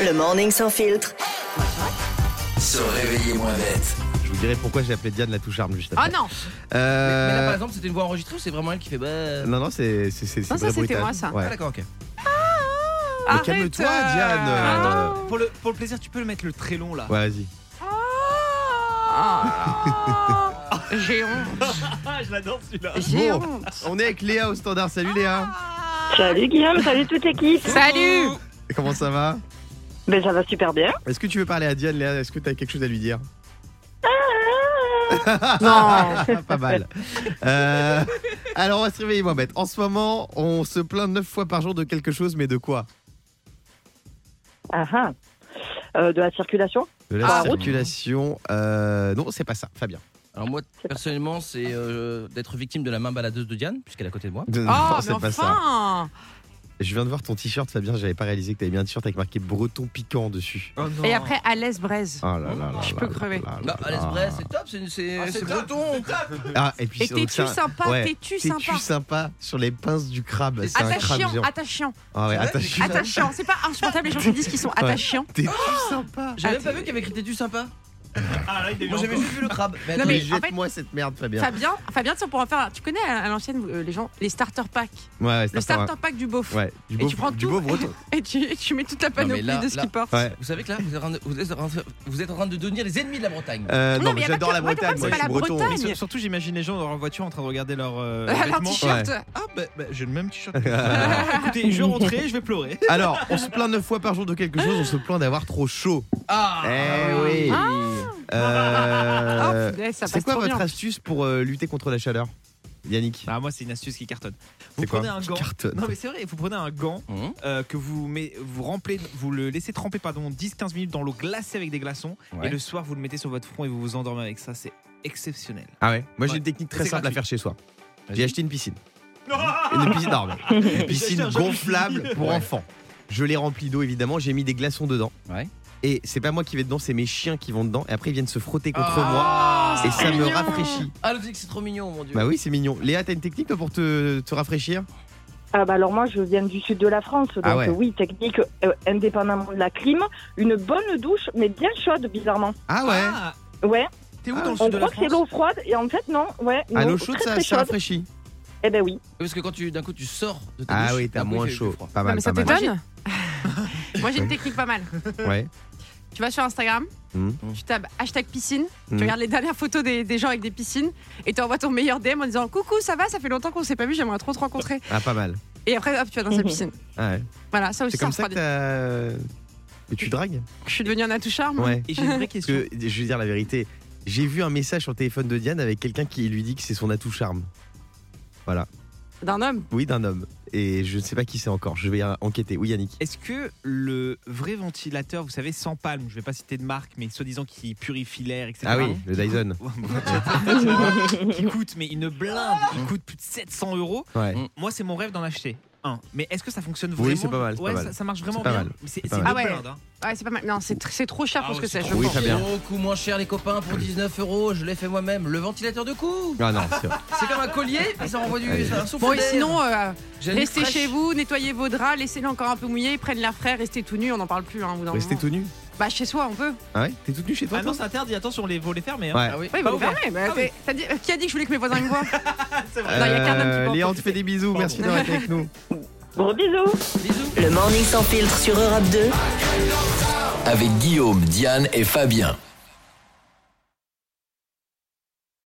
Le morning sans filtre. Se réveiller moins bête. Je vous dirai pourquoi j'ai appelé Diane la touche arme juste Ah après. non Euh, Mais là, par exemple, c'était une voix enregistrée ou c'est vraiment elle qui fait bah. Non, non, c'est c'est c'est- c'est Non, ça, c'était moi, ça. Ouais. Ah, d'accord, ok. Mais Arrête, calme-toi, euh, Diane. euh, Pour le, pour le plaisir, tu peux le mettre le très long là. Ouais, vas-y. Ah, J'ai honte. Ah, je l'adore celui-là. J'ai Bon. honte. On est avec Léa au standard. Salut Léa. Salut Guillaume, salut toute l'équipe. Salut Comment ça va Ben ça va super bien. Est-ce que tu veux parler à Diane, Léa Est-ce que tu as quelque chose à lui dire Non Pas mal. Euh, alors, on va se réveiller moins bête. En ce moment, on se plaint neuf fois par jour de quelque chose, mais de quoi Ah ah. Euh, de la circulation De la Ah, route. circulation. euh, non, c'est pas ça. Fabien. Alors, moi, personnellement, c'est euh, d'être victime de la main baladeuse de Diane, puisqu'elle est à côté de moi. De- Oh, non, mais c'est pas ça. enfin Je viens de voir ton t-shirt, Fabien. J'avais pas réalisé que t'avais mis un t-shirt avec marqué breton piquant dessus. Oh non. Et après, Alès Braise. Oh là là là Je là peux là crever. Bah, Alès. Brest, c'est top, c'est c'est- Ah, c'est c'est top, breton. Ah, et puis Et t'es-tu c'est un- sympa ouais, T'es-tu T'es-tu sympa sympa sur les pinces du crabe? C'est un crabe Attachant, attachant, Ah ouais, attachant. C'est pas insupportable les gens qui disent qu'ils sont attachants. T'es-tu sympa? J'avais même pas vu qu'il y avait écrit T'es-tu sympa? Ah là, il est Moi, j'avais juste vu le crabe. Mais Non, attends, mais Mais en fait- jette-moi cette merde, Fabien. Fabien, Fabien, tu pourras faire. Tu connais à l'ancienne euh, les gens, les starter packs. Ouais, ouais, Le starter pack du beauf. Ouais, du Et beau, tu prends du tout. beau breton. Et tu, et tu mets toute la panoplie là- de ce là- qu'il porte. Ouais. Vous savez que là, vous êtes en train de, vous êtes en train de- vous êtes en train de devenir les ennemis de la Bretagne. Euh, Non, non, mais mais y a pas j'adore que- la moi, le Bretagne. Moi, je c'est suis pas la breton. Bretagne. Mais sur- surtout, j'imagine les gens dans leur voiture en train de regarder leur euh, Alors, vêtements. t-shirt. Ah, bah, bah, j'ai le même t-shirt. Écoutez, je vais rentrer, je vais pleurer. Alors, on se plaint neuf fois par jour de quelque chose, on se plaint d'avoir trop chaud. Ah Eh oui. Ah. Euh, Oh, punaise, ça c'est passe quoi trop votre bien. astuce pour euh, lutter contre la chaleur Yannick? Ah, moi, c'est une astuce qui cartonne. Vous C'est quoi prenez un gant. cartonne? Non, mais c'est vrai, vous prenez un gant Hum. euh, que vous, met, vous, remplez, vous le laissez tremper pardon, 10-15 minutes dans l'eau glacée avec des glaçons. Ouais. Et le soir, vous le mettez sur votre front et vous vous endormez avec ça. C'est exceptionnel. Ah ouais? Moi j'ai Ouais. une technique très C'est simple à gratuit. faire chez soi. Vas-y. J'ai acheté une piscine. Une piscine énorme. Une piscine gonflable pour Ouais. enfants. Je l'ai remplie d'eau évidemment, j'ai mis des glaçons dedans. Ouais. Et c'est pas moi qui vais dedans, c'est mes chiens qui vont dedans. Et après ils viennent se frotter contre Ah, moi. Et ça me rafraîchit. Ah, le truc, c'est trop mignon, mon dieu. Bah oui, c'est mignon. Léa, t'as une technique toi, pour te, te rafraîchir? Ah bah alors moi je viens du sud de la France, donc Ah ouais. euh, oui, technique euh, indépendamment de la clim, une bonne douche, mais bien chaude bizarrement. Ah ouais Ah, Ouais, T'es où Ah, dans le on sud de la croit que c'est France? l'eau froide et en fait non, ouais. À l'eau eau chaude, très, ça, très ça rafraîchit. Eh ben oui. Parce que quand tu d'un coup tu sors de ta Ah douche, oui, t'as moins chaud. Pas Non, mal, mais ça t'étonne Moi j'ai une technique pas mal. Ouais. Tu vas sur Instagram, Mhm. tu tapes hashtag piscine, Mhm. tu regardes les dernières photos des, des gens avec des piscines et tu envoies ton meilleur DM en disant Coucou, ça va, ça fait longtemps qu'on s'est pas vu, j'aimerais trop te rencontrer. Ah, pas mal. Et après, hop, tu vas dans sa piscine. Ah ouais. Voilà, ça aussi, C'est comme ça ça que. Que tu dragues Je suis devenue un atout charme. Ouais. Et j'ai une vraie Parce question. que je vais dire la vérité. J'ai vu un message sur le téléphone de Diane avec quelqu'un qui lui dit que c'est son atout charme. Voilà. D'un homme? Oui, d'un homme. Et je ne sais pas qui c'est encore. Je vais euh, enquêter. Oui, Yannick. Est-ce que le vrai ventilateur, vous savez, sans palme, je vais pas citer de marque, mais soi-disant qui purifie l'air, etc. Ah oui, le Dyson. qui coûte mais une blinde, il coûte plus de 700 euros. Ouais. Moi, c'est mon rêve d'en acheter Mais est-ce que ça fonctionne Oui, vraiment c'est pas mal, c'est Ouais, pas ça, mal. ça marche vraiment C'est pas bien. mal. Mais c'est C'est c'est pas une mal. Ah ouais. blinde. hein. Ouais, c'est pas mal. Non, c'est tr- c'est trop cher Ah pour ce ouais, que c'est. je Oui, pense. très bien. Beaucoup moins cher les copains pour 19 euros, je l'ai fait moi-même. Le ventilateur de cou. Ah non, c'est vrai. C'est comme un collier, mais ça envoie du Allez. ça, un souffle Bon, et d'air. sinon, euh, J'ai restez fraîche. chez vous, nettoyez vos draps, laissez-les encore un peu mouillés, prennent l'air frais, restez tout nu, on n'en parle plus. Hein, au bout d'un Restez moment. tout nu. Bah, chez soi, on peut. Ah ouais T'es toute nue chez toi Ah non, toi c'est interdit. Attention, les volets fermés. Hein. Ouais. Ah oui. Bah, vous fermez. Ah oui. t'as dit- Qui a dit que je voulais que mes voisins me voient C'est vrai. Non, il y a qu'un homme qui Euh. Léa, on te fait des bisous. Merci d'avoir été avec nous. Gros bisous. Bisous. Le morning sans filtre sur Europe 2. Avec Guillaume, Diane et Fabien.